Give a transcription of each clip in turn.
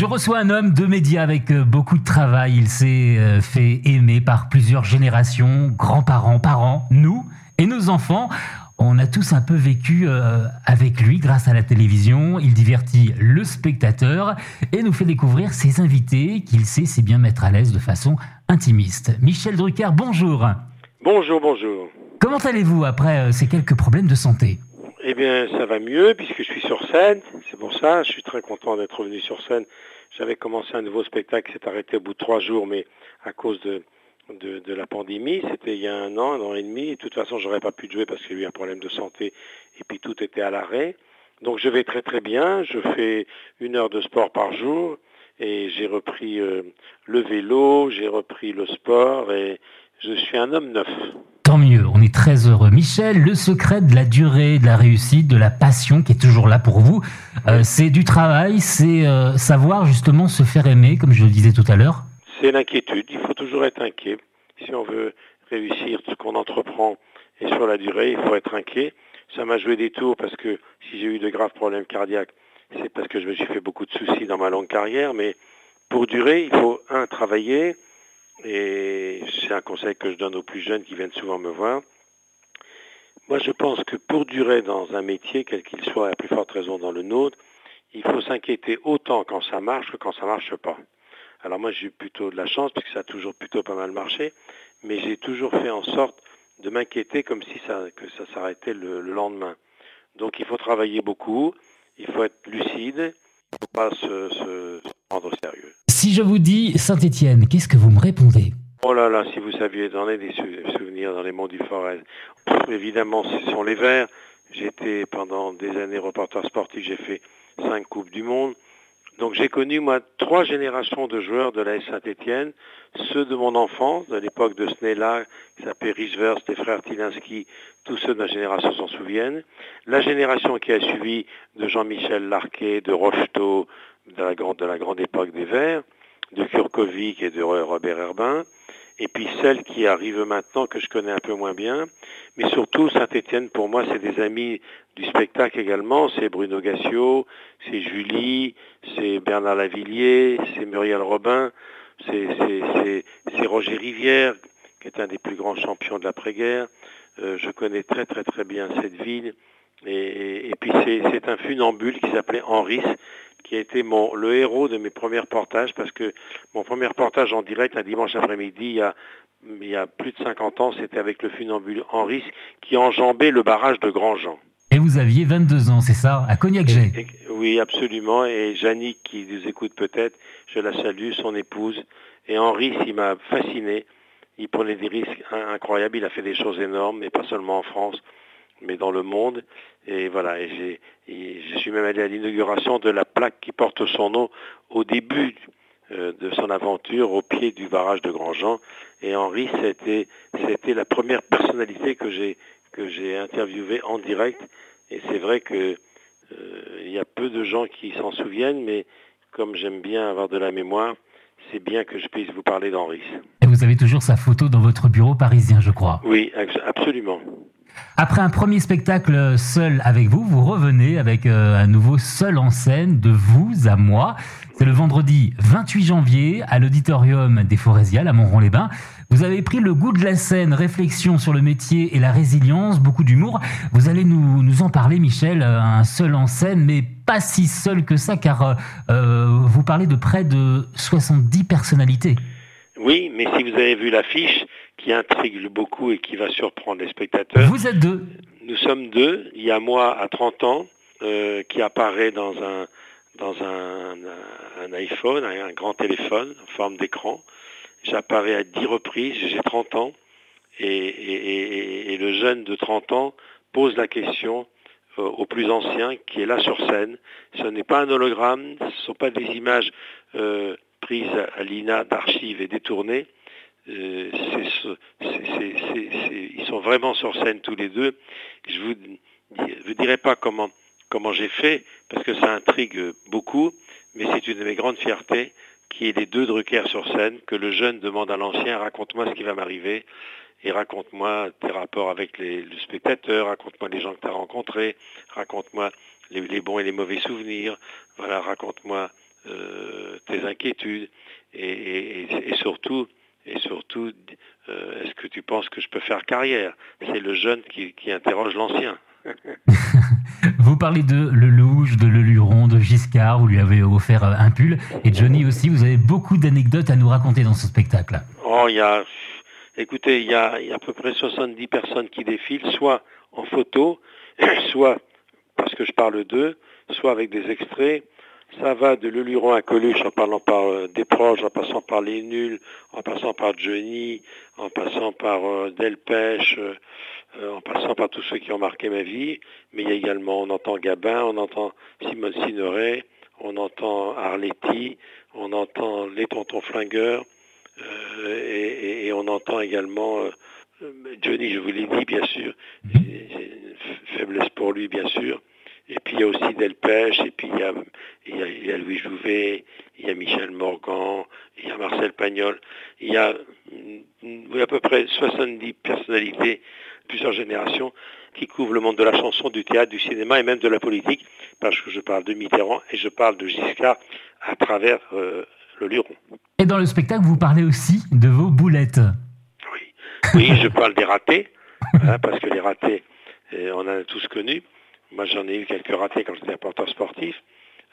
Je reçois un homme de médias avec euh, beaucoup de travail. Il s'est euh, fait aimer par plusieurs générations, grands-parents, parents, nous et nos enfants. On a tous un peu vécu euh, avec lui grâce à la télévision. Il divertit le spectateur et nous fait découvrir ses invités qu'il sait si bien mettre à l'aise de façon intimiste. Michel Drucker, bonjour. Bonjour, bonjour. Comment allez-vous après ces quelques problèmes de santé? Eh bien, ça va mieux puisque je suis sur scène. Pour ça, je suis très content d'être revenu sur scène. J'avais commencé un nouveau spectacle qui s'est arrêté au bout de trois jours, mais à cause de, la pandémie, c'était il y a un an, un an et demi. De toute façon, j'aurais pas pu jouer parce qu'il y a eu un problème de santé et puis tout était à l'arrêt. Donc je vais très très bien. Je fais une heure de sport par jour et j'ai repris euh, le vélo, j'ai repris le sport et je suis un homme neuf. Tant mieux, on est très heureux. Michel, le secret de la durée, de la réussite, de la passion qui est toujours là pour vous, euh, c'est du travail, c'est euh, savoir justement se faire aimer, comme je le disais tout à l'heure C'est l'inquiétude, il faut toujours être inquiet. Si on veut réussir ce qu'on entreprend et sur la durée, il faut être inquiet. Ça m'a joué des tours parce que si j'ai eu de graves problèmes cardiaques, c'est parce que je me suis fait beaucoup de soucis dans ma longue carrière, mais pour durer, il faut, un, travailler, et c'est un conseil que je donne aux plus jeunes qui viennent souvent me voir. Moi, je pense que pour durer dans un métier, quel qu'il soit, à plus forte raison dans le nôtre, il faut s'inquiéter autant quand ça marche que quand ça ne marche pas. Alors moi, j'ai eu plutôt de la chance, puisque ça a toujours plutôt pas mal marché, mais j'ai toujours fait en sorte de m'inquiéter comme si ça, s'arrêtait le, lendemain. Donc il faut travailler beaucoup, il faut être lucide, il ne faut pas se, se prendre au sérieux. Si je vous dis Saint-Étienne, qu'est-ce que vous me répondez? Oh là là, si vous saviez, j'en ai des souvenirs dans les monts du Forez. Évidemment, ce sont les Verts. J'étais pendant des années reporter sportif, j'ai fait cinq Coupes du Monde. Donc j'ai connu, moi, trois générations de joueurs de la Saint-Étienne. Ceux de mon enfance, de l'époque de Snella, qui s'appelait Richvers, des frères Tilinski, tous ceux de ma génération s'en souviennent. La génération qui a suivi de Jean-Michel Larquet, de Rocheteau, de la grande, de la grande époque des Verts, de Kurkovic et de Robert Herbin, et puis celle qui arrive maintenant que je connais un peu moins bien, mais surtout Saint-Étienne pour moi c'est des amis du spectacle également, c'est Bruno Gassio, c'est Julie, c'est Bernard Lavillier, c'est Muriel Robin, c'est Roger Rivière qui est un des plus grands champions de l'après-guerre. Euh, je connais très très très bien cette ville. Et, et puis c'est un funambule qui s'appelait Henris, qui a été mon, le héros de mes premiers reportages, parce que mon premier reportage en direct un dimanche après-midi, il y a il y a plus de 50 ans, c'était avec le funambule Henri qui enjambait le barrage de Grandjean. Et vous aviez 22 ans, c'est ça, à Cognac-Jet Oui, absolument. Et Jannick, qui nous écoute peut-être, je la salue, son épouse. Et Henri, il m'a fasciné. Il prenait des risques incroyables. Il a fait des choses énormes, mais pas seulement en France mais dans le monde. Et voilà, et je suis même allé à l'inauguration de la plaque qui porte son nom au début euh, de son aventure au pied du barrage de Grandjean. Et Henri, c'était, c'était la première personnalité que j'ai, que j'ai interviewée en direct. Et c'est vrai que euh, il y a peu de gens qui s'en souviennent, mais comme j'aime bien avoir de la mémoire, c'est bien que je puisse vous parler d'Henri. Et vous avez toujours sa photo dans votre bureau parisien, je crois. Oui, absolument. Après un premier spectacle seul avec vous, vous revenez avec euh, un nouveau seul en scène de vous à moi. C'est le vendredi 28 janvier à l'auditorium des Forésiales à Montron-les-Bains. Vous avez pris le goût de la scène, réflexion sur le métier et la résilience, beaucoup d'humour. Vous allez nous, nous, en parler, Michel, euh, un seul en scène, mais pas si seul que ça, car euh, vous parlez de près de 70 personnalités. Oui, mais si vous avez vu l'affiche, qui intrigue beaucoup et qui va surprendre les spectateurs. Vous êtes deux. Nous sommes deux. Il y a moi à 30 ans euh, qui apparaît dans un dans un, un, iPhone, un, grand téléphone en forme d'écran. J'apparais à 10 reprises, j'ai 30 ans, et, et, et, le jeune de 30 ans pose la question euh, au plus ancien qui est là sur scène. Ce n'est pas un hologramme, ce ne sont pas des images euh, prises à l'INA d'archives et détournées, euh, ils sont vraiment sur scène tous les deux. Je vous, vous dirai pas comment, comment j'ai fait, parce que ça intrigue beaucoup, mais c'est une de mes grandes fiertés qui est les deux Drucker sur scène, que le jeune demande à l'ancien, raconte-moi ce qui va m'arriver, et raconte-moi tes rapports avec les, le spectateur, raconte-moi les gens que tu as rencontrés, raconte-moi les, bons et les mauvais souvenirs, voilà, raconte-moi euh, inquiétudes et, surtout, et surtout euh, est-ce que tu penses que je peux faire carrière? C'est le jeune qui, interroge l'ancien. vous parlez de Lelouch, de Leluron, de Giscard, vous lui avez offert un pull. Et Johnny aussi, vous avez beaucoup d'anecdotes à nous raconter dans ce spectacle. Oh, il y a, écoutez, il y a, y a à peu près 70 personnes qui défilent, soit en photo, soit parce que je parle d'eux, soit avec des extraits. Ça va de Leluron à Coluche en parlant par euh, des proches, en passant par les nuls, en passant par Johnny, en passant par euh, Delpech, euh, en passant par tous ceux qui ont marqué ma vie. Mais il y a également, on entend Gabin, on entend Simone Signoret, on entend Arletty, on entend les tontons flingueurs, et, et, on entend également Johnny, je vous l'ai dit, bien sûr, j'ai une faiblesse pour lui, bien sûr. Et puis il y a aussi Delpech, et puis il y a, Louis Jouvet, il y a Michel Morgan, il y a Marcel Pagnol. Il y a à peu près 70 personnalités, plusieurs générations, qui couvrent le monde de la chanson, du théâtre, du cinéma et même de la politique, parce que je parle de Mitterrand et je parle de Giscard à travers euh, le Luron. Et dans le spectacle, vous parlez aussi de vos boulettes. Oui, oui je parle des ratés, hein, parce que les ratés, euh, on en a tous connus. Moi, j'en ai eu quelques ratés quand j'étais reporter sportif.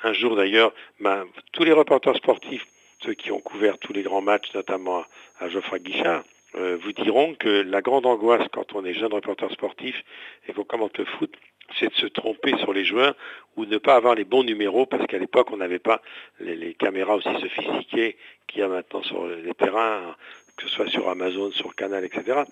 Un jour, d'ailleurs, ben, tous les reporters sportifs, ceux qui ont couvert tous les grands matchs, notamment à Geoffroy Guichard, euh, vous diront que la grande angoisse quand on est jeune reporter sportif et qu'on commente le foot, c'est de se tromper sur les joueurs ou de ne pas avoir les bons numéros parce qu'à l'époque, on n'avait pas les, caméras aussi sophistiquées qu'il y a maintenant sur les terrains, que ce soit sur Amazon, sur Canal, etc.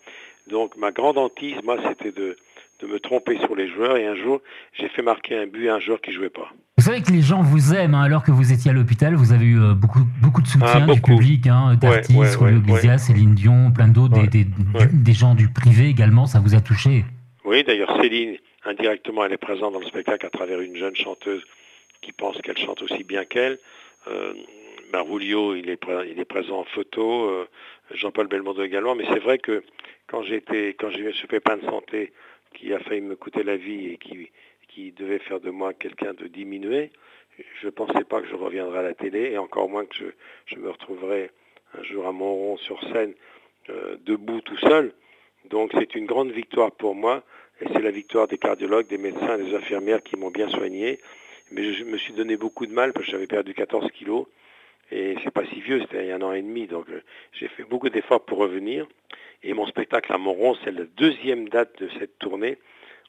Donc ma grande hantise, moi, c'était de, de me tromper sur les joueurs et un jour, j'ai fait marquer un but à un joueur qui jouait pas. Vous savez que les gens vous aiment, hein, alors que vous étiez à l'hôpital, vous avez eu euh, beaucoup, beaucoup de soutien ah, du public, hein, d'artistes, ouais, ouais, Céline Dion, plein d'autres, des, des, gens du privé également, ça vous a touché. Oui, d'ailleurs Céline, indirectement, elle est présente dans le spectacle à travers une jeune chanteuse qui pense qu'elle chante aussi bien qu'elle. Euh, Marvoulio, il est, il est présent en photo, euh, Jean-Paul Belmondo également, mais c'est vrai que quand j'étais, quand j'ai eu ce pépin de santé qui a failli me coûter la vie et qui, devait faire de moi quelqu'un de diminué, je ne pensais pas que je reviendrais à la télé et encore moins que je, me retrouverais un jour à Montron sur scène, euh, debout tout seul. Donc c'est une grande victoire pour moi et c'est la victoire des cardiologues, des médecins, des infirmières qui m'ont bien soigné. Mais je me suis donné beaucoup de mal parce que j'avais perdu 14 kilos et c'est pas si vieux, c'était il y a un an et demi. Donc euh, j'ai fait beaucoup d'efforts pour revenir. Et mon spectacle à Montron, c'est la deuxième date de cette tournée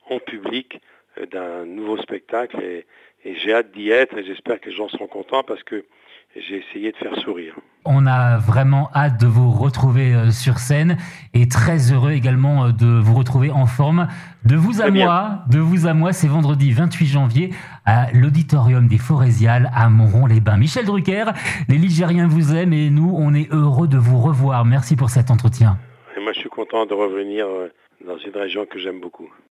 en public euh, d'un nouveau spectacle. Et, j'ai hâte d'y être et j'espère que les gens seront contents parce que j'ai essayé de faire sourire. On a vraiment hâte de vous retrouver euh, sur scène et très heureux également euh, de vous retrouver en forme. De vous à moi, de vous à moi, c'est vendredi 28 janvier à l'auditorium des Forésiales à Montron-les-Bains. Michel Drucker, les Ligériens vous aiment et nous, on est heureux de vous revoir. Merci pour cet entretien moi, je suis content de revenir euh, dans une région que j'aime beaucoup.